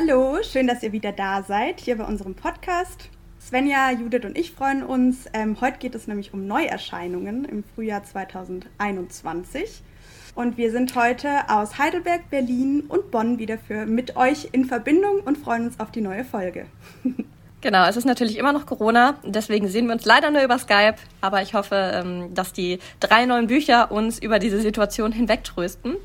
Hallo, schön, dass ihr wieder da seid, hier bei unserem Podcast. Svenja, Judith und ich freuen uns. Ähm, heute geht es nämlich um Neuerscheinungen im Frühjahr 2021. Und wir sind heute aus Heidelberg, Berlin und Bonn wieder für mit euch in Verbindung und freuen uns auf die neue Folge. Genau, es ist natürlich immer noch Corona, deswegen sehen wir uns leider nur über Skype, aber ich hoffe, ähm, dass die drei neuen Bücher uns über diese Situation hinwegtrösten.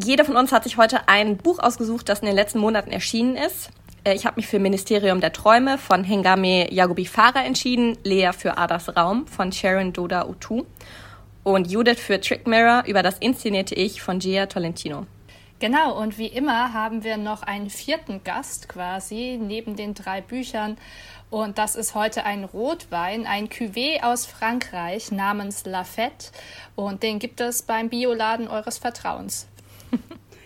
Jeder von uns hat sich heute ein Buch ausgesucht, das in den letzten Monaten erschienen ist. Äh, ich habe mich für Ministerium der Träume von Hengame Yagobi Farah entschieden, Lea für Adas Raum von Sharon Doda Utu und Judith für Trick Mirror über das inszenierte Ich von Gia Tolentino. Genau, und wie immer haben wir noch einen vierten Gast quasi neben den drei Büchern. Und das ist heute ein Rotwein, ein Cuvée aus Frankreich namens Lafette. Und den gibt es beim Bioladen eures Vertrauens.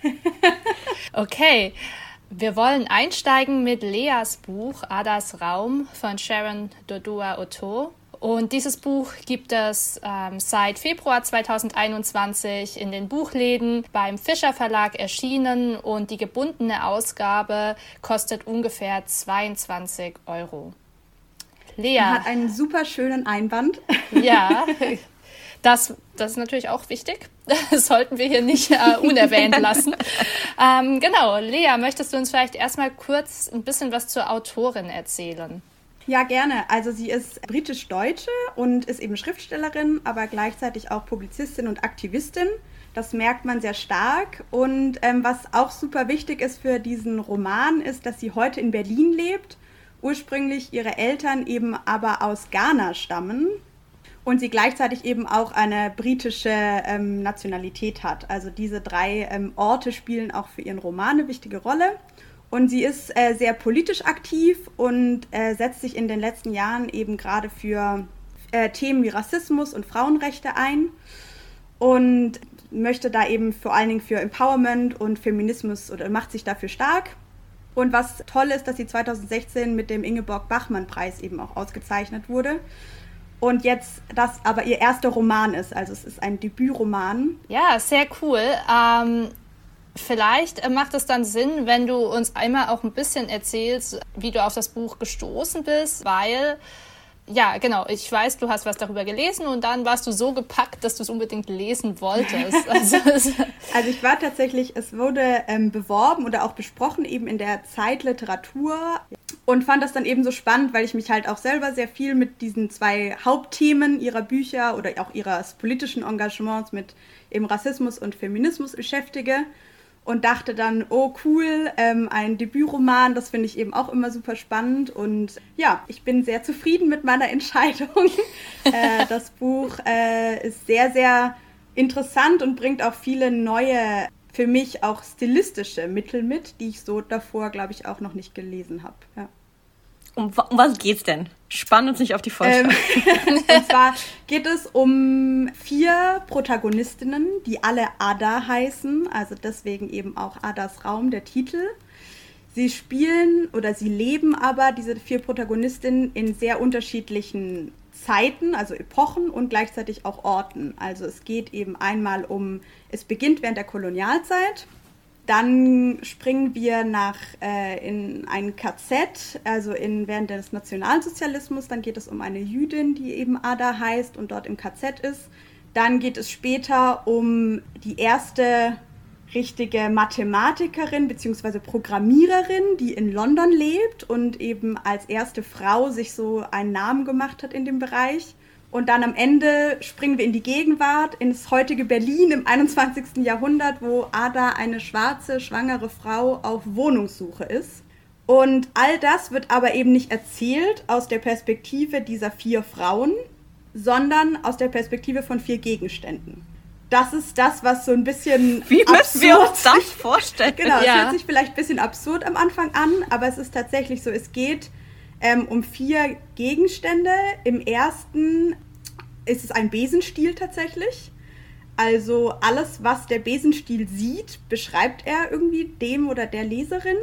okay, wir wollen einsteigen mit Leas Buch Adas Raum von Sharon Dodua Otto. Und dieses Buch gibt es ähm, seit Februar 2021 in den Buchläden beim Fischer Verlag erschienen und die gebundene Ausgabe kostet ungefähr 22 Euro. Lea. Hat einen super schönen Einband. Ja, das, das ist natürlich auch wichtig. Das sollten wir hier nicht äh, unerwähnt lassen. ähm, genau, Lea, möchtest du uns vielleicht erstmal kurz ein bisschen was zur Autorin erzählen? Ja, gerne. Also sie ist britisch-deutsche und ist eben Schriftstellerin, aber gleichzeitig auch Publizistin und Aktivistin. Das merkt man sehr stark. Und ähm, was auch super wichtig ist für diesen Roman, ist, dass sie heute in Berlin lebt. Ursprünglich ihre Eltern eben aber aus Ghana stammen und sie gleichzeitig eben auch eine britische ähm, Nationalität hat. Also diese drei ähm, Orte spielen auch für ihren Roman eine wichtige Rolle. Und sie ist äh, sehr politisch aktiv und äh, setzt sich in den letzten Jahren eben gerade für äh, Themen wie Rassismus und Frauenrechte ein und möchte da eben vor allen Dingen für Empowerment und Feminismus oder macht sich dafür stark. Und was toll ist, dass sie 2016 mit dem Ingeborg Bachmann-Preis eben auch ausgezeichnet wurde. Und jetzt das aber ihr erster Roman ist, also es ist ein Debütroman. Ja, sehr cool. Ähm, Vielleicht macht es dann Sinn, wenn du uns einmal auch ein bisschen erzählst, wie du auf das Buch gestoßen bist, weil ja, genau. Ich weiß, du hast was darüber gelesen und dann warst du so gepackt, dass du es unbedingt lesen wolltest. Also, also ich war tatsächlich, es wurde ähm, beworben oder auch besprochen eben in der Zeitliteratur und fand das dann eben so spannend, weil ich mich halt auch selber sehr viel mit diesen zwei Hauptthemen ihrer Bücher oder auch ihres politischen Engagements mit eben Rassismus und Feminismus beschäftige und dachte dann, oh cool, ähm, ein Debütroman, das finde ich eben auch immer super spannend und ja, ich bin sehr zufrieden mit meiner Entscheidung. äh, das Buch äh, ist sehr, sehr interessant und bringt auch viele neue, für mich auch stilistische Mittel mit, die ich so davor, glaube ich, auch noch nicht gelesen habe. Ja. Um, um, was geht's denn? Spann uns nicht auf die Folter. Ähm, und zwar geht es um vier Protagonistinnen, die alle Ada heißen, also deswegen eben auch Adas Raum, der Titel. Sie spielen oder sie leben aber, diese vier Protagonistinnen, in sehr unterschiedlichen Zeiten, also Epochen und gleichzeitig auch Orten. Also es geht eben einmal um, es beginnt während der Kolonialzeit, dann springen wir nach äh, in ein KZ, also in, während des Nationalsozialismus. Dann geht es um eine Jüdin, die eben Ada heißt und dort im KZ ist. Dann geht es später um die erste richtige Mathematikerin bzw. Programmiererin, die in London lebt und eben als erste Frau sich so einen Namen gemacht hat in dem Bereich. Und dann am Ende springen wir in die Gegenwart, ins heutige Berlin im 21. Jahrhundert, wo Ada eine schwarze, schwangere Frau auf Wohnungssuche ist. Und all das wird aber eben nicht erzählt aus der Perspektive dieser vier Frauen, sondern aus der Perspektive von vier Gegenständen. Das ist das, was so ein bisschen. Wie müssen wir uns das vorstellen? Genau, es ja. hört sich vielleicht ein bisschen absurd am Anfang an, aber es ist tatsächlich so, es geht ähm, um vier Gegenstände. Im ersten ist es ein Besenstiel tatsächlich. Also alles, was der Besenstiel sieht, beschreibt er irgendwie dem oder der Leserin.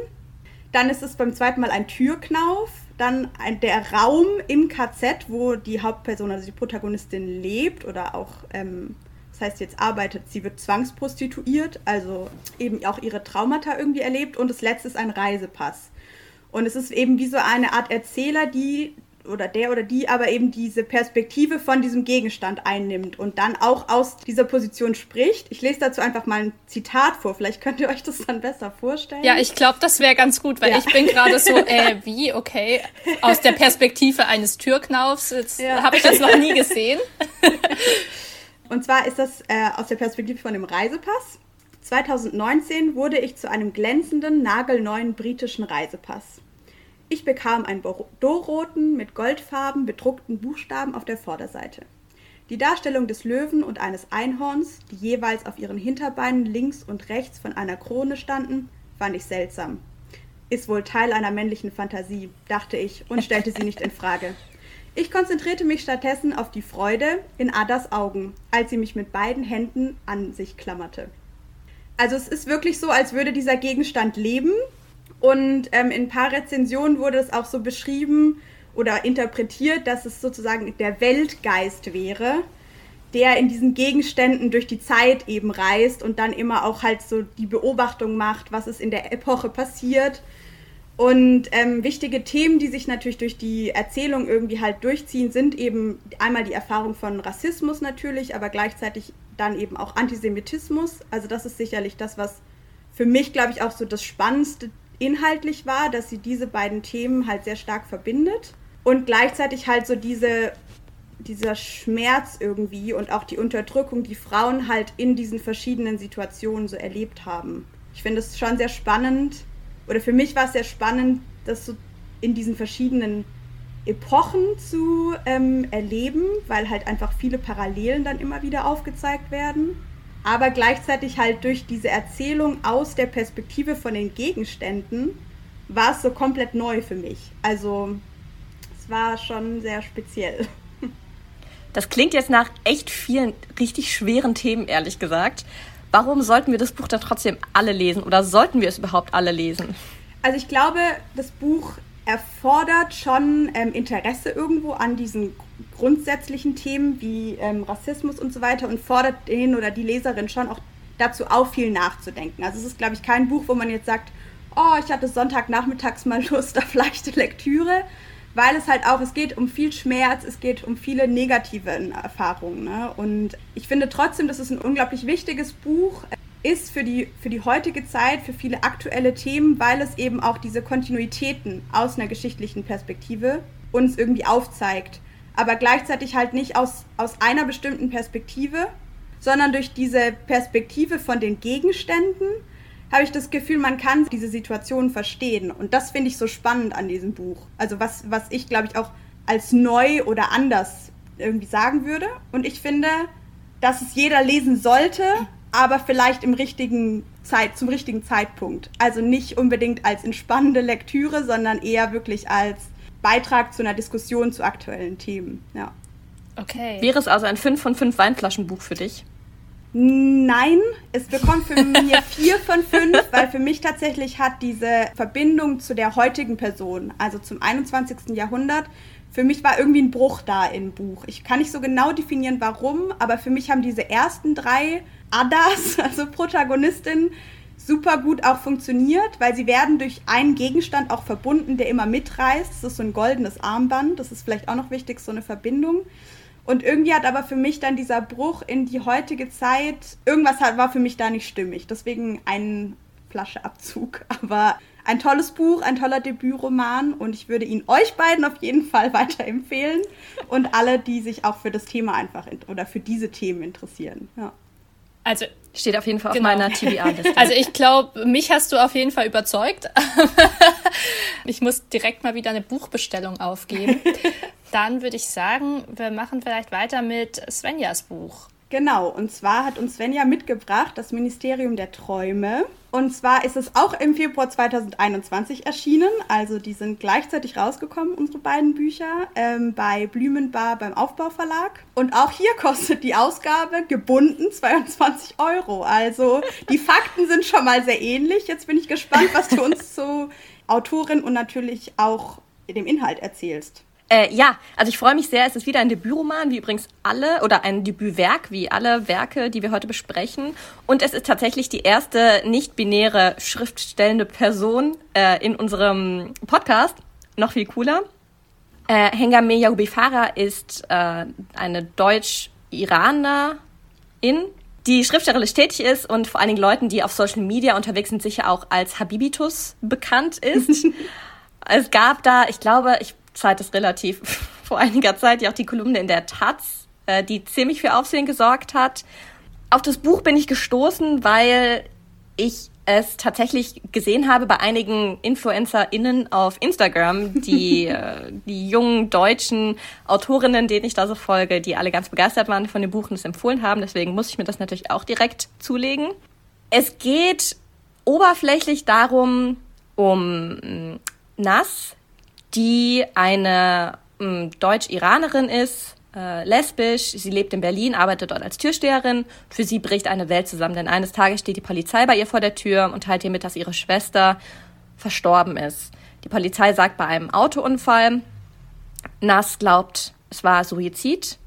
Dann ist es beim zweiten Mal ein Türknauf. Dann ein, der Raum im KZ, wo die Hauptperson, also die Protagonistin, lebt oder auch ähm, Das heißt, jetzt arbeitet sie, wird zwangsprostituiert, also eben auch ihre Traumata irgendwie erlebt. Und das letzte ist ein Reisepass. Und es ist eben wie so eine Art Erzähler, die oder der oder die aber eben diese Perspektive von diesem Gegenstand einnimmt und dann auch aus dieser Position spricht. Ich lese dazu einfach mal ein Zitat vor, vielleicht könnt ihr euch das dann besser vorstellen. Ja, ich glaube, das wäre ganz gut, weil ja. ich bin gerade so, äh, wie, okay, aus der Perspektive eines Türknaufs, ja. habe ich das noch nie gesehen. und zwar ist das äh, aus der Perspektive von dem Reisepass. 2019 wurde ich zu einem glänzenden, nagelneuen britischen Reisepass. Ich bekam einen bordeauxroten, mit Goldfarben bedruckten Buchstaben auf der Vorderseite. Die Darstellung des Löwen und eines Einhorns, die jeweils auf ihren Hinterbeinen links und rechts von einer Krone standen, fand ich seltsam. Ist wohl Teil einer männlichen Fantasie, dachte ich und stellte sie nicht in Frage. Ich konzentrierte mich stattdessen auf die Freude in Adas Augen, als sie mich mit beiden Händen an sich klammerte. Also es ist wirklich so, als würde dieser Gegenstand leben und ähm, in ein paar Rezensionen wurde es auch so beschrieben oder interpretiert, dass es sozusagen der Weltgeist wäre, der in diesen Gegenständen durch die Zeit eben reist und dann immer auch halt so die Beobachtung macht, was ist in der Epoche passiert. Und ähm, wichtige Themen, die sich natürlich durch die Erzählung irgendwie halt durchziehen, sind eben einmal die Erfahrung von Rassismus natürlich, aber gleichzeitig dann eben auch Antisemitismus. Also das ist sicherlich das, was für mich, glaube ich, auch so das spannendste inhaltlich war, dass sie diese beiden Themen halt sehr stark verbindet und gleichzeitig halt so diese dieser Schmerz irgendwie und auch die Unterdrückung, die Frauen halt in diesen verschiedenen Situationen so erlebt haben. Ich finde es schon sehr spannend, oder für mich war es sehr spannend, das so in diesen verschiedenen Epochen zu ähm, erleben, weil halt einfach viele Parallelen dann immer wieder aufgezeigt werden aber gleichzeitig halt durch diese Erzählung aus der Perspektive von den Gegenständen war es so komplett neu für mich. Also es war schon sehr speziell. Das klingt jetzt nach echt vielen richtig schweren Themen, ehrlich gesagt. Warum sollten wir das Buch dann trotzdem alle lesen oder sollten wir es überhaupt alle lesen? Also ich glaube, das Buch erfordert schon ähm, Interesse irgendwo an diesen grundsätzlichen Themen wie ähm, Rassismus und so weiter und fordert den oder die Leserin schon auch dazu auf, viel nachzudenken. Also es ist, glaube ich, kein Buch, wo man jetzt sagt, oh, ich hatte Sonntagnachmittags mal Lust auf leichte Lektüre, weil es halt auch, es geht um viel Schmerz, es geht um viele negative Erfahrungen. Ne? Und ich finde trotzdem, das ist ein unglaublich wichtiges Buch ist für die, für die heutige Zeit, für viele aktuelle Themen, weil es eben auch diese Kontinuitäten aus einer geschichtlichen Perspektive uns irgendwie aufzeigt. Aber gleichzeitig halt nicht aus, aus einer bestimmten Perspektive, sondern durch diese Perspektive von den Gegenständen habe ich das Gefühl, man kann diese Situation verstehen. Und das finde ich so spannend an diesem Buch. Also was, was ich, glaube ich, auch als neu oder anders irgendwie sagen würde. Und ich finde, dass es jeder lesen sollte, aber vielleicht im richtigen Zeit, zum richtigen Zeitpunkt. Also nicht unbedingt als entspannende Lektüre, sondern eher wirklich als Beitrag zu einer Diskussion zu aktuellen Themen. Ja. Okay. Wäre es also ein 5 von 5 Weinflaschenbuch für dich? Nein, es bekommt für mich 4 von 5, weil für mich tatsächlich hat diese Verbindung zu der heutigen Person, also zum 21. Jahrhundert, für mich war irgendwie ein Bruch da im Buch. Ich kann nicht so genau definieren, warum, aber für mich haben diese ersten drei Adas, also Protagonistin, super gut auch funktioniert, weil sie werden durch einen Gegenstand auch verbunden, der immer mitreißt. Das ist so ein goldenes Armband, das ist vielleicht auch noch wichtig, so eine Verbindung. Und irgendwie hat aber für mich dann dieser Bruch in die heutige Zeit, irgendwas war für mich da nicht stimmig. Deswegen ein Flascheabzug. Aber ein tolles Buch, ein toller Debütroman und ich würde ihn euch beiden auf jeden Fall weiterempfehlen und alle, die sich auch für das Thema einfach oder für diese Themen interessieren. Ja. Also steht auf jeden Fall genau. auf meiner TBA-Liste. Also ich glaube, mich hast du auf jeden Fall überzeugt. ich muss direkt mal wieder eine Buchbestellung aufgeben. Dann würde ich sagen, wir machen vielleicht weiter mit Svenjas Buch. Genau, und zwar hat uns Svenja mitgebracht das Ministerium der Träume. Und zwar ist es auch im Februar 2021 erschienen. Also die sind gleichzeitig rausgekommen, unsere beiden Bücher, ähm, bei Blümenbar beim Aufbauverlag. Und auch hier kostet die Ausgabe gebunden 22 Euro. Also die Fakten sind schon mal sehr ähnlich. Jetzt bin ich gespannt, was du uns zu Autorin und natürlich auch dem Inhalt erzählst. Äh, ja, also ich freue mich sehr. Es ist wieder ein Debütroman, wie übrigens alle, oder ein Debütwerk, wie alle Werke, die wir heute besprechen. Und es ist tatsächlich die erste nicht-binäre schriftstellende Person äh, in unserem Podcast. Noch viel cooler. Äh, Hengame Yahubifara ist äh, eine Deutsch-Iranerin, die schriftstellerisch tätig ist und vor allen Dingen Leuten, die auf Social Media unterwegs sind, sicher auch als Habibitus bekannt ist. es gab da, ich glaube, ich Zeit ist relativ vor einiger Zeit ja auch die Kolumne in der Taz, äh, die ziemlich für Aufsehen gesorgt hat. Auf das Buch bin ich gestoßen, weil ich es tatsächlich gesehen habe bei einigen InfluencerInnen auf Instagram, die, äh, die jungen deutschen Autorinnen, denen ich da so folge, die alle ganz begeistert waren von dem Buch und es empfohlen haben. Deswegen muss ich mir das natürlich auch direkt zulegen. Es geht oberflächlich darum, um mm, Nass, die eine hm, Deutsch-Iranerin ist, äh, lesbisch. Sie lebt in Berlin, arbeitet dort als Türsteherin. Für sie bricht eine Welt zusammen, denn eines Tages steht die Polizei bei ihr vor der Tür und teilt ihr mit, dass ihre Schwester verstorben ist. Die Polizei sagt bei einem Autounfall, Nass glaubt, es war Suizid.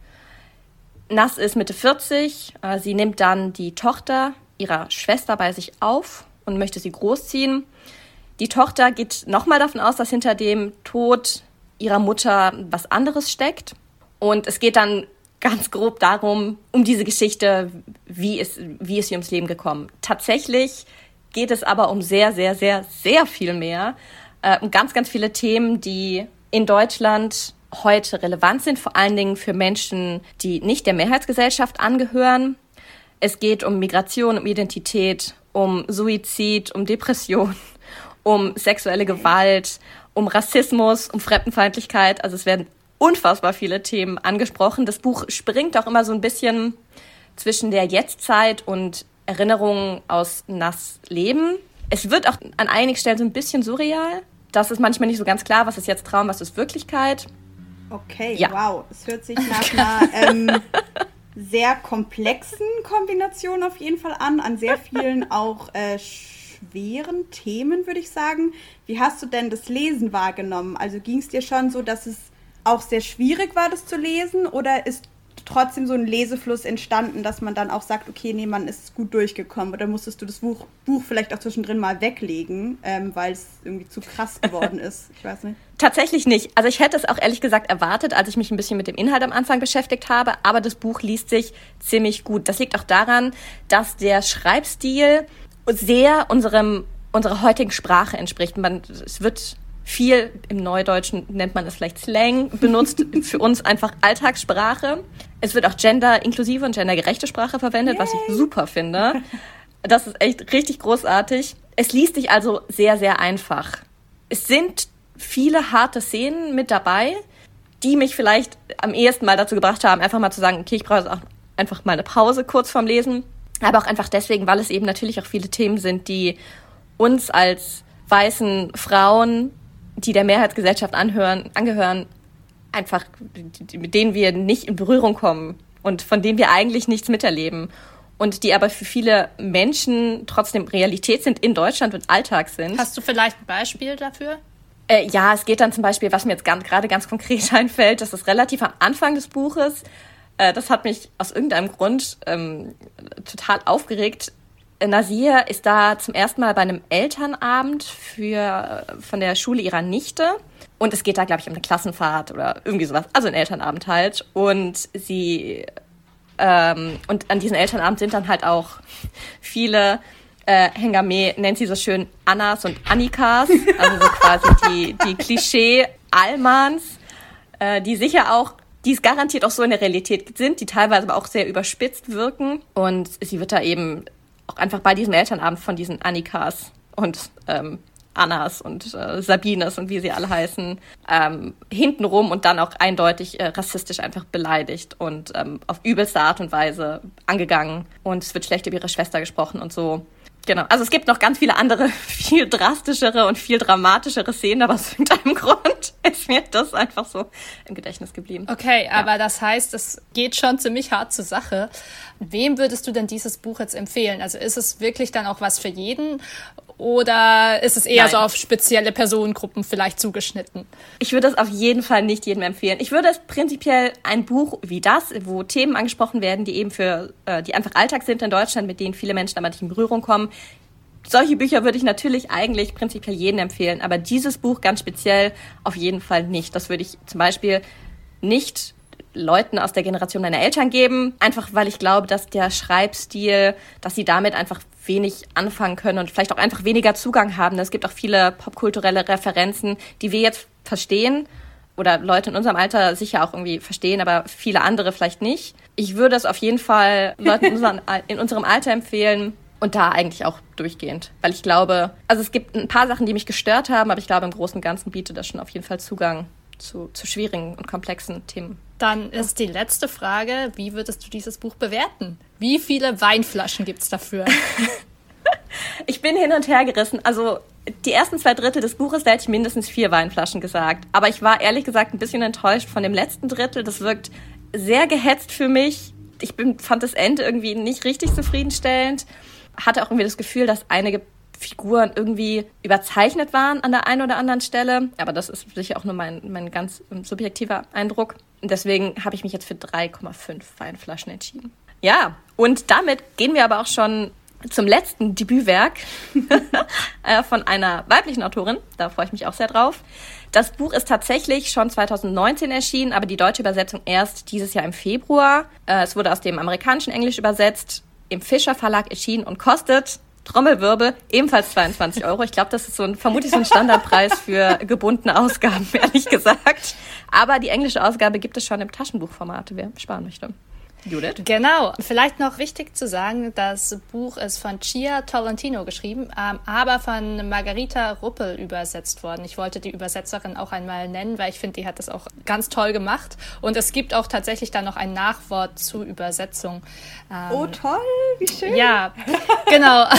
Nass ist Mitte 40. Äh, sie nimmt dann die Tochter ihrer Schwester bei sich auf und möchte sie großziehen. Die Tochter geht nochmal davon aus, dass hinter dem Tod ihrer Mutter was anderes steckt. Und es geht dann ganz grob darum, um diese Geschichte, wie ist, wie ist sie ums Leben gekommen. Tatsächlich geht es aber um sehr, sehr, sehr, sehr viel mehr. Äh, um ganz, ganz viele Themen, die in Deutschland heute relevant sind, vor allen Dingen für Menschen, die nicht der Mehrheitsgesellschaft angehören. Es geht um Migration, um Identität, um Suizid, um Depression, um sexuelle Gewalt, um Rassismus, um Fremdenfeindlichkeit. Also es werden unfassbar viele Themen angesprochen. Das Buch springt auch immer so ein bisschen zwischen der Jetztzeit und Erinnerungen aus Nass Leben. Es wird auch an einigen Stellen so ein bisschen surreal. Das ist manchmal nicht so ganz klar, was ist jetzt Traum, was ist Wirklichkeit. Okay, ja. wow. Es hört sich nach einer ähm, sehr komplexen Kombination auf jeden Fall an, an sehr vielen auch äh, schweren Themen, würde ich sagen. Wie hast du denn das Lesen wahrgenommen? Also ging es dir schon so, dass es auch sehr schwierig war, das zu lesen? Oder ist trotzdem so ein Lesefluss entstanden, dass man dann auch sagt, okay, nee, man ist gut durchgekommen? Oder musstest du das Buch, Buch vielleicht auch zwischendrin mal weglegen, ähm, weil es irgendwie zu krass geworden ist? Ich weiß nicht. Tatsächlich nicht. Also ich hätte es auch ehrlich gesagt erwartet, als ich mich ein bisschen mit dem Inhalt am Anfang beschäftigt habe, aber das Buch liest sich ziemlich gut. Das liegt auch daran, dass der Schreibstil sehr unserem, unserer heutigen Sprache entspricht. Man, es wird viel, im Neudeutschen nennt man das vielleicht Slang, benutzt, für uns einfach Alltagssprache. Es wird auch gender-inklusive und gendergerechte Sprache verwendet, Yay. was ich super finde. Das ist echt richtig großartig. Es liest sich also sehr, sehr einfach. Es sind viele harte Szenen mit dabei, die mich vielleicht am ehesten mal dazu gebracht haben, einfach mal zu sagen, okay, ich brauche auch einfach mal eine Pause kurz vorm Lesen aber auch einfach deswegen, weil es eben natürlich auch viele Themen sind, die uns als weißen Frauen, die der Mehrheitsgesellschaft anhören, angehören, einfach, mit denen wir nicht in Berührung kommen und von denen wir eigentlich nichts miterleben und die aber für viele Menschen trotzdem Realität sind in Deutschland und Alltag sind. Hast du vielleicht ein Beispiel dafür? Äh, ja, es geht dann zum Beispiel, was mir jetzt gerade ganz konkret einfällt, das ist relativ am Anfang des Buches. Äh, das hat mich aus irgendeinem Grund ähm, total aufgeregt. Nasir ist da zum ersten Mal bei einem Elternabend für, von der Schule ihrer Nichte. Und es geht da, glaube ich, um eine Klassenfahrt oder irgendwie sowas. Also ein Elternabend halt. Und sie ähm, und an diesem Elternabend sind dann halt auch viele äh, Hengame nennt sie so schön Annas und Annikas, also so quasi die, die Klischee-Almans, äh, die sicher auch die es garantiert auch so in der Realität sind, die teilweise aber auch sehr überspitzt wirken. Und sie wird da eben auch einfach bei diesem Elternabend von diesen Annikas und ähm, Annas und äh, Sabines und wie sie alle heißen, ähm, hintenrum und dann auch eindeutig äh, rassistisch einfach beleidigt und ähm, auf übelste Art und Weise angegangen. Und es wird schlecht über ihre Schwester gesprochen und so. Genau. Also es gibt noch ganz viele andere, viel drastischere und viel dramatischere Szenen, aber aus irgendeinem Grund ist mir das einfach so im Gedächtnis geblieben. Okay, ja. aber das heißt, es geht schon ziemlich hart zur Sache. Wem würdest du denn dieses Buch jetzt empfehlen? Also ist es wirklich dann auch was für jeden oder ist es eher Nein. so auf spezielle Personengruppen vielleicht zugeschnitten? Ich würde es auf jeden Fall nicht jedem empfehlen. Ich würde es prinzipiell ein Buch wie das, wo Themen angesprochen werden, die eben für, äh, die einfach Alltag sind in Deutschland, mit denen viele Menschen aber nicht in Berührung kommen, solche Bücher würde ich natürlich eigentlich prinzipiell jedem empfehlen, aber dieses Buch ganz speziell auf jeden Fall nicht. Das würde ich zum Beispiel nicht Leuten aus der Generation meiner Eltern geben, einfach weil ich glaube, dass der Schreibstil, dass sie damit einfach wenig anfangen können und vielleicht auch einfach weniger Zugang haben. Es gibt auch viele popkulturelle Referenzen, die wir jetzt verstehen oder Leute in unserem Alter sicher auch irgendwie verstehen, aber viele andere vielleicht nicht. Ich würde es auf jeden Fall Leuten in unserem Alter empfehlen, und da eigentlich auch durchgehend. Weil ich glaube, also es gibt ein paar Sachen, die mich gestört haben, aber ich glaube, im Großen und Ganzen bietet das schon auf jeden Fall Zugang zu, zu schwierigen und komplexen Themen. Dann ist die letzte Frage, wie würdest du dieses Buch bewerten? Wie viele Weinflaschen gibt es dafür? ich bin hin und her gerissen. Also die ersten zwei Drittel des Buches, da hätte ich mindestens vier Weinflaschen gesagt. Aber ich war ehrlich gesagt ein bisschen enttäuscht von dem letzten Drittel. Das wirkt sehr gehetzt für mich. Ich bin, fand das Ende irgendwie nicht richtig zufriedenstellend hatte auch irgendwie das Gefühl, dass einige Figuren irgendwie überzeichnet waren an der einen oder anderen Stelle. Aber das ist sicher auch nur mein, mein ganz subjektiver Eindruck. Und deswegen habe ich mich jetzt für 3,5 Weinflaschen entschieden. Ja, und damit gehen wir aber auch schon zum letzten Debütwerk äh, von einer weiblichen Autorin. Da freue ich mich auch sehr drauf. Das Buch ist tatsächlich schon 2019 erschienen, aber die deutsche Übersetzung erst dieses Jahr im Februar. Äh, es wurde aus dem amerikanischen Englisch übersetzt im Fischer Verlag erschienen und kostet Trommelwirbel ebenfalls 22 Euro. Ich glaube, das ist so ein, vermutlich so ein Standardpreis für gebundene Ausgaben, ehrlich gesagt. Aber die englische Ausgabe gibt es schon im Taschenbuchformat, wer sparen möchte. Judith? Genau. Vielleicht noch wichtig zu sagen, das Buch ist von Chia Tolentino geschrieben, ähm, aber von Margarita Ruppel übersetzt worden. Ich wollte die Übersetzerin auch einmal nennen, weil ich finde, die hat das auch ganz toll gemacht. Und es gibt auch tatsächlich da noch ein Nachwort zur Übersetzung. Ähm, oh, toll, wie schön. Ja, genau.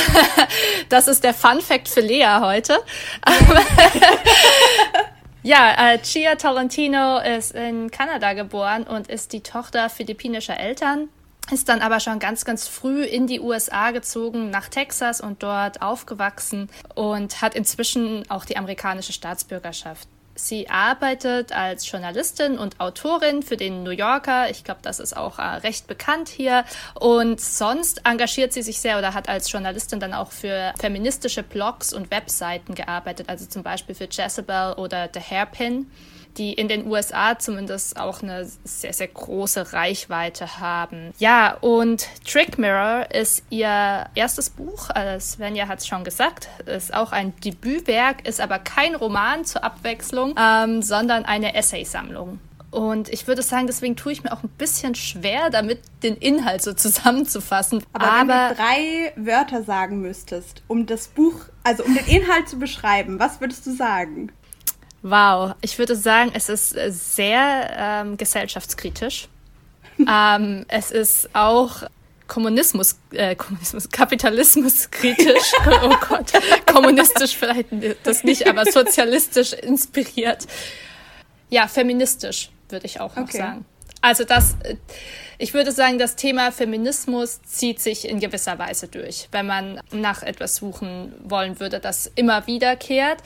Das ist der Fun Fact für Lea heute. Ja, äh, Chia Tolentino ist in Kanada geboren und ist die Tochter philippinischer Eltern ist dann aber schon ganz, ganz früh in die USA gezogen, nach Texas und dort aufgewachsen und hat inzwischen auch die amerikanische Staatsbürgerschaft. Sie arbeitet als Journalistin und Autorin für den New Yorker. Ich glaube, das ist auch äh, recht bekannt hier. Und sonst engagiert sie sich sehr oder hat als Journalistin dann auch für feministische Blogs und Webseiten gearbeitet, also zum Beispiel für Jezebel oder The Hairpin die in den USA zumindest auch eine sehr, sehr große Reichweite haben. Ja, und Trick Mirror ist ihr erstes Buch, also Svenja hat es schon gesagt, ist auch ein Debütwerk, ist aber kein Roman zur Abwechslung, ähm, sondern eine Essaysammlung. Und ich würde sagen, deswegen tue ich mir auch ein bisschen schwer, damit den Inhalt so zusammenzufassen. Aber, Aber wenn du drei Wörter sagen müsstest, um das Buch, also um den Inhalt zu beschreiben, was würdest du sagen? Wow, ich würde sagen, es ist sehr ähm, gesellschaftskritisch. ähm, es ist auch Kommunismus, äh, Kommunismus, Kapitalismus kritisch. oh Gott, kommunistisch vielleicht das nicht, aber sozialistisch inspiriert. Ja, feministisch würde ich auch noch okay. sagen. Also das, äh, ich würde sagen, das Thema Feminismus zieht sich in gewisser Weise durch, wenn man nach etwas suchen wollen würde, das immer wiederkehrt.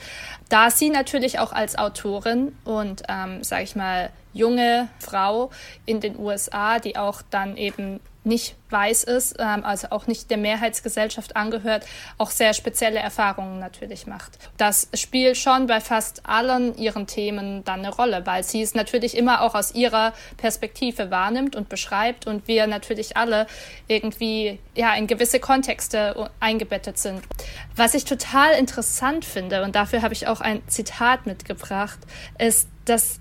Da sie natürlich auch als Autorin und, ähm, sage ich mal, junge Frau in den USA, die auch dann eben nicht weiß ist, ähm, also auch nicht der Mehrheitsgesellschaft angehört, auch sehr spezielle Erfahrungen natürlich macht. Das spielt schon bei fast allen ihren Themen dann eine Rolle, weil sie es natürlich immer auch aus ihrer Perspektive wahrnimmt und beschreibt und wir natürlich alle irgendwie ja in gewisse Kontexte eingebettet sind. Was ich total interessant finde und dafür habe ich auch ein Zitat mitgebracht, ist, dass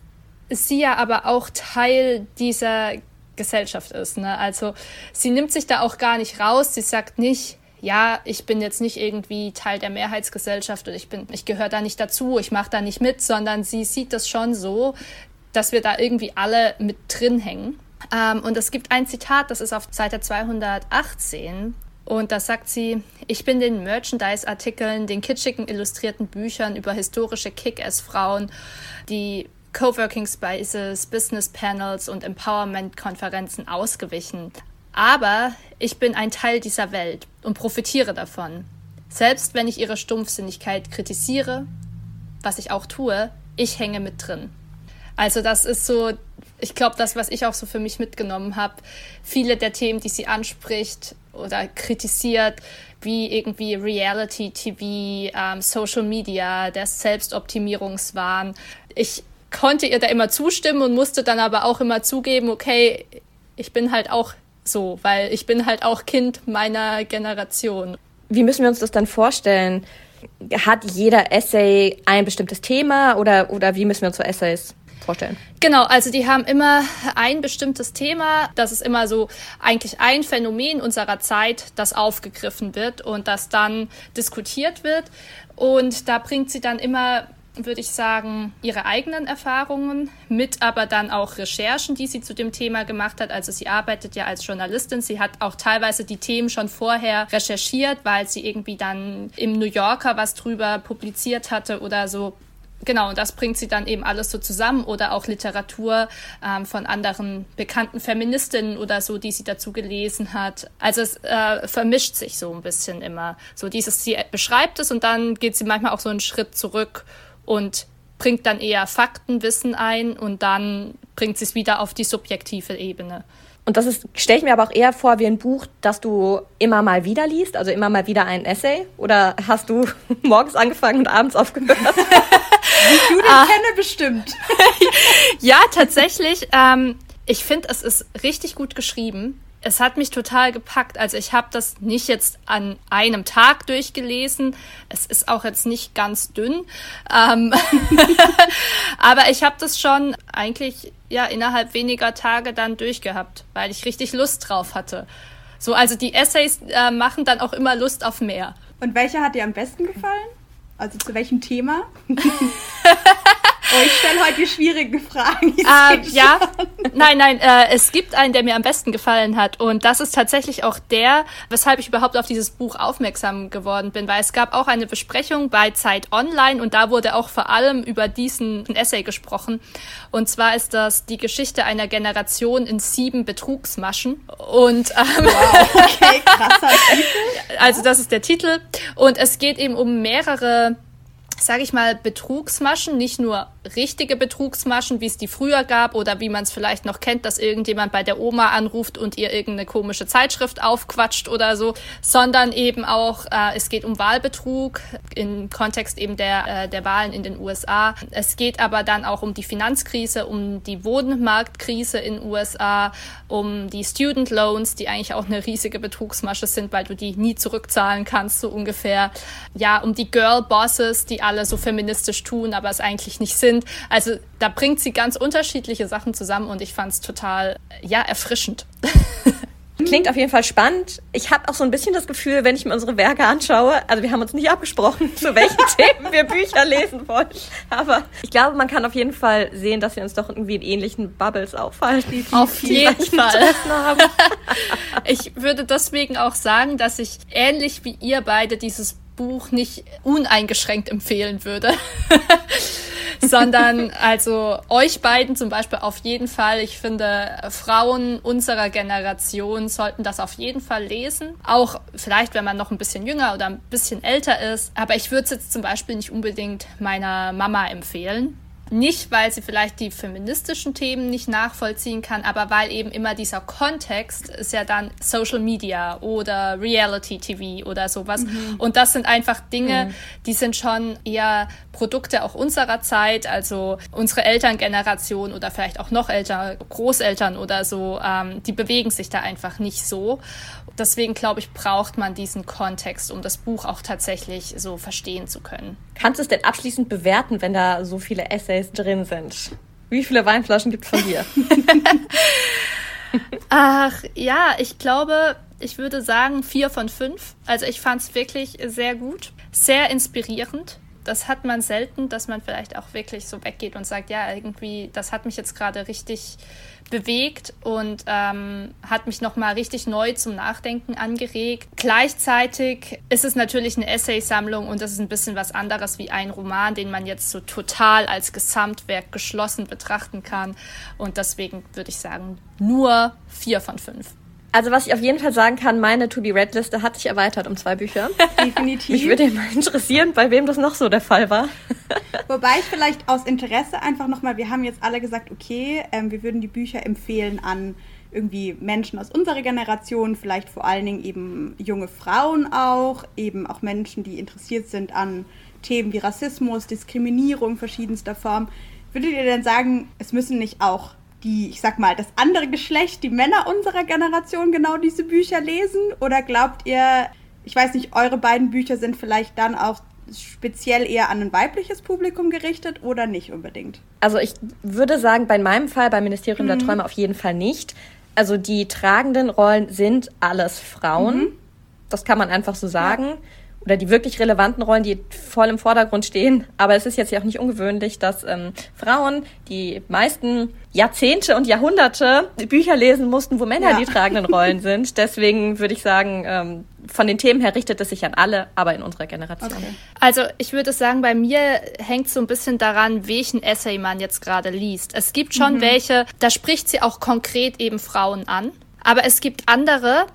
sie ja aber auch Teil dieser Gesellschaft ist. Ne? Also sie nimmt sich da auch gar nicht raus. Sie sagt nicht, ja, ich bin jetzt nicht irgendwie Teil der Mehrheitsgesellschaft oder ich bin, ich gehöre da nicht dazu, ich mache da nicht mit, sondern sie sieht das schon so, dass wir da irgendwie alle mit drin hängen. Ähm, und es gibt ein Zitat, das ist auf Seite 218 Und da sagt sie, ich bin den Merchandise-Artikeln, den kitschigen illustrierten Büchern über historische Kick-Ass-Frauen, die Coworking Spaces, Business Panels und Empowerment-Konferenzen ausgewichen. Aber ich bin ein Teil dieser Welt und profitiere davon. Selbst wenn ich ihre Stumpfsinnigkeit kritisiere, was ich auch tue, ich hänge mit drin. Also das ist so, ich glaube, das, was ich auch so für mich mitgenommen habe. Viele der Themen, die sie anspricht oder kritisiert, wie irgendwie Reality TV, ähm, Social Media, der Selbstoptimierungswahn. Ich konnte ihr da immer zustimmen und musste dann aber auch immer zugeben, okay, ich bin halt auch so, weil ich bin halt auch Kind meiner Generation. Wie müssen wir uns das dann vorstellen? Hat jeder Essay ein bestimmtes Thema oder, oder wie müssen wir uns so Essays vorstellen? Genau, also die haben immer ein bestimmtes Thema. Das ist immer so eigentlich ein Phänomen unserer Zeit, das aufgegriffen wird und das dann diskutiert wird. Und da bringt sie dann immer würde ich sagen, ihre eigenen Erfahrungen mit, aber dann auch Recherchen, die sie zu dem Thema gemacht hat. Also sie arbeitet ja als Journalistin. Sie hat auch teilweise die Themen schon vorher recherchiert, weil sie irgendwie dann im New Yorker was drüber publiziert hatte oder so. Genau, und das bringt sie dann eben alles so zusammen oder auch Literatur ähm, von anderen bekannten Feministinnen oder so, die sie dazu gelesen hat. Also es äh, vermischt sich so ein bisschen immer. So dieses, sie beschreibt es und dann geht sie manchmal auch so einen Schritt zurück und bringt dann eher Faktenwissen ein und dann bringt sie es wieder auf die subjektive Ebene. Und das ist, stelle ich mir aber auch eher vor wie ein Buch, das du immer mal wieder liest, also immer mal wieder ein Essay? Oder hast du morgens angefangen und abends aufgehört? ich Judith ah. kenne bestimmt. ja, tatsächlich. Ähm, ich finde, es ist richtig gut geschrieben es hat mich total gepackt. Also ich habe das nicht jetzt an einem Tag durchgelesen. Es ist auch jetzt nicht ganz dünn. Ähm Aber ich habe das schon eigentlich ja innerhalb weniger Tage dann durchgehabt, weil ich richtig Lust drauf hatte. So, also die Essays äh, machen dann auch immer Lust auf mehr. Und welche hat dir am besten gefallen? Also zu welchem Thema? Oh, ich stelle heute die schwierigen Fragen. Äh, ja, nein, nein, äh, es gibt einen, der mir am besten gefallen hat. Und das ist tatsächlich auch der, weshalb ich überhaupt auf dieses Buch aufmerksam geworden bin, weil es gab auch eine Besprechung bei Zeit Online und da wurde auch vor allem über diesen Essay gesprochen. Und zwar ist das die Geschichte einer Generation in sieben Betrugsmaschen. Und ähm, wow, okay, krasser Titel. Also das ist der Titel. Und es geht eben um mehrere sage ich mal, Betrugsmaschen, nicht nur richtige Betrugsmaschen, wie es die früher gab oder wie man es vielleicht noch kennt, dass irgendjemand bei der Oma anruft und ihr irgendeine komische Zeitschrift aufquatscht oder so, sondern eben auch, äh, es geht um Wahlbetrug im Kontext eben der, äh, der Wahlen in den USA. Es geht aber dann auch um die Finanzkrise, um die Wohnmarktkrise in den USA, um die Student Loans, die eigentlich auch eine riesige Betrugsmasche sind, weil du die nie zurückzahlen kannst, so ungefähr. Ja, um die Girl Bosses, die alle so feministisch tun, aber es eigentlich nicht sind. Also da bringt sie ganz unterschiedliche Sachen zusammen und ich fand es total, ja, erfrischend. Klingt auf jeden Fall spannend. Ich habe auch so ein bisschen das Gefühl, wenn ich mir unsere Werke anschaue, also wir haben uns nicht abgesprochen, zu welchen Themen wir Bücher lesen wollen. Aber ich glaube, man kann auf jeden Fall sehen, dass wir uns doch irgendwie in ähnlichen Bubbles aufhalten. Auf jeden Fall. Ich würde deswegen auch sagen, dass ich ähnlich wie ihr beide dieses Buch nicht uneingeschränkt empfehlen würde. sondern also euch beiden zum Beispiel auf jeden Fall. Ich finde, Frauen unserer Generation sollten das auf jeden Fall lesen. Auch vielleicht, wenn man noch ein bisschen jünger oder ein bisschen älter ist. Aber ich würde es jetzt zum Beispiel nicht unbedingt meiner Mama empfehlen. Nicht, weil sie vielleicht die feministischen Themen nicht nachvollziehen kann, aber weil eben immer dieser Kontext ist ja dann Social Media oder Reality TV oder sowas. Mhm. Und das sind einfach Dinge, mhm. die sind schon eher Produkte auch unserer Zeit, also unsere Elterngeneration oder vielleicht auch noch älter, Großeltern oder so, ähm, die bewegen sich da einfach nicht so. Deswegen glaube ich, braucht man diesen Kontext, um das Buch auch tatsächlich so verstehen zu können. Kannst du es denn abschließend bewerten, wenn da so viele Essays drin sind? Wie viele Weinflaschen gibt es von dir? Ach ja, ich glaube, ich würde sagen vier von fünf. Also ich fand es wirklich sehr gut, sehr inspirierend Das hat man selten, dass man vielleicht auch wirklich so weggeht und sagt, ja, irgendwie, das hat mich jetzt gerade richtig bewegt und ähm, hat mich nochmal richtig neu zum Nachdenken angeregt. Gleichzeitig ist es natürlich eine Essaysammlung und das ist ein bisschen was anderes wie ein Roman, den man jetzt so total als Gesamtwerk geschlossen betrachten kann. Und deswegen würde ich sagen, nur vier von fünf. Also was ich auf jeden Fall sagen kann, meine To-Be-Read-Liste hat sich erweitert um zwei Bücher. Definitiv. Mich würde mal interessieren, bei wem das noch so der Fall war. Wobei ich vielleicht aus Interesse einfach nochmal, wir haben jetzt alle gesagt, okay, ähm, wir würden die Bücher empfehlen an irgendwie Menschen aus unserer Generation, vielleicht vor allen Dingen eben junge Frauen auch, eben auch Menschen, die interessiert sind an Themen wie Rassismus, Diskriminierung verschiedenster Form. Würdet ihr denn sagen, es müssen nicht auch die, ich sag mal, das andere Geschlecht, die Männer unserer Generation genau diese Bücher lesen? Oder glaubt ihr, ich weiß nicht, eure beiden Bücher sind vielleicht dann auch speziell eher an ein weibliches Publikum gerichtet oder nicht unbedingt? Also ich würde sagen, bei meinem Fall, beim Ministerium mhm. der Träume auf jeden Fall nicht. Also die tragenden Rollen sind alles Frauen. Mhm. Das kann man einfach so sagen. Ja oder die wirklich relevanten Rollen, die voll im Vordergrund stehen. Aber es ist jetzt ja auch nicht ungewöhnlich, dass ähm, Frauen die meisten Jahrzehnte und Jahrhunderte Bücher lesen mussten, wo Männer ja. die tragenden Rollen sind. Deswegen würde ich sagen, ähm, von den Themen her richtet es sich an alle, aber in unserer Generation. Okay. Also ich würde sagen, bei mir hängt so ein bisschen daran, welchen Essay man jetzt gerade liest. Es gibt schon mhm. welche, da spricht sie auch konkret eben Frauen an. Aber es gibt andere,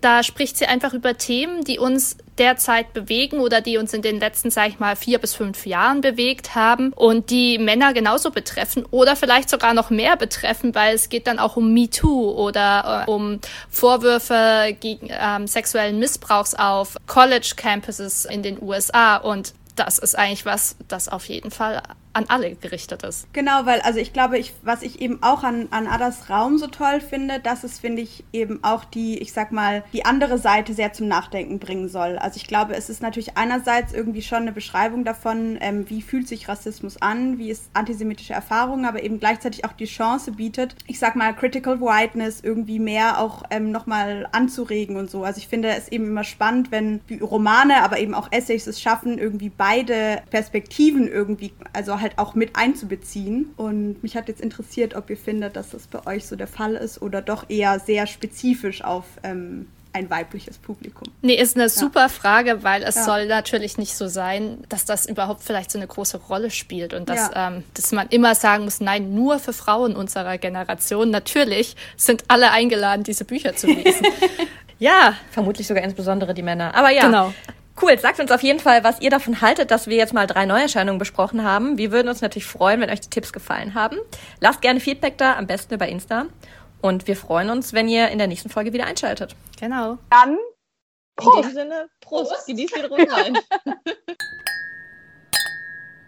da spricht sie einfach über Themen, die uns derzeit bewegen oder die uns in den letzten, sag ich mal, vier bis fünf Jahren bewegt haben und die Männer genauso betreffen oder vielleicht sogar noch mehr betreffen, weil es geht dann auch um MeToo oder äh, um Vorwürfe gegen ähm, sexuellen Missbrauchs auf College-Campuses in den USA und das ist eigentlich was, das auf jeden Fall an alle gerichtet ist. Genau, weil also ich glaube, ich, was ich eben auch an, an Adas Raum so toll finde, dass es, finde ich, eben auch die, ich sag mal, die andere Seite sehr zum Nachdenken bringen soll. Also ich glaube, es ist natürlich einerseits irgendwie schon eine Beschreibung davon, ähm, wie fühlt sich Rassismus an, wie ist antisemitische Erfahrung, aber eben gleichzeitig auch die Chance bietet, ich sag mal, Critical Whiteness irgendwie mehr auch ähm, nochmal anzuregen und so. Also ich finde es eben immer spannend, wenn Romane, aber eben auch Essays es schaffen, irgendwie beide Perspektiven irgendwie, also halt auch mit einzubeziehen. Und mich hat jetzt interessiert, ob ihr findet, dass das bei euch so der Fall ist oder doch eher sehr spezifisch auf ähm, ein weibliches Publikum? Nee, ist eine super ja. Frage, weil es ja. soll natürlich nicht so sein, dass das überhaupt vielleicht so eine große Rolle spielt und dass, ja. ähm, dass man immer sagen muss, nein, nur für Frauen unserer Generation. Natürlich sind alle eingeladen, diese Bücher zu lesen. ja, vermutlich sogar insbesondere die Männer. Aber ja, genau. Cool, sagt uns auf jeden Fall, was ihr davon haltet, dass wir jetzt mal drei Neuerscheinungen besprochen haben. Wir würden uns natürlich freuen, wenn euch die Tipps gefallen haben. Lasst gerne Feedback da, am besten über Insta. Und wir freuen uns, wenn ihr in der nächsten Folge wieder einschaltet. Genau. Dann Prost. In dem Sinne, Prost. Prost. Genießt den Rotwein.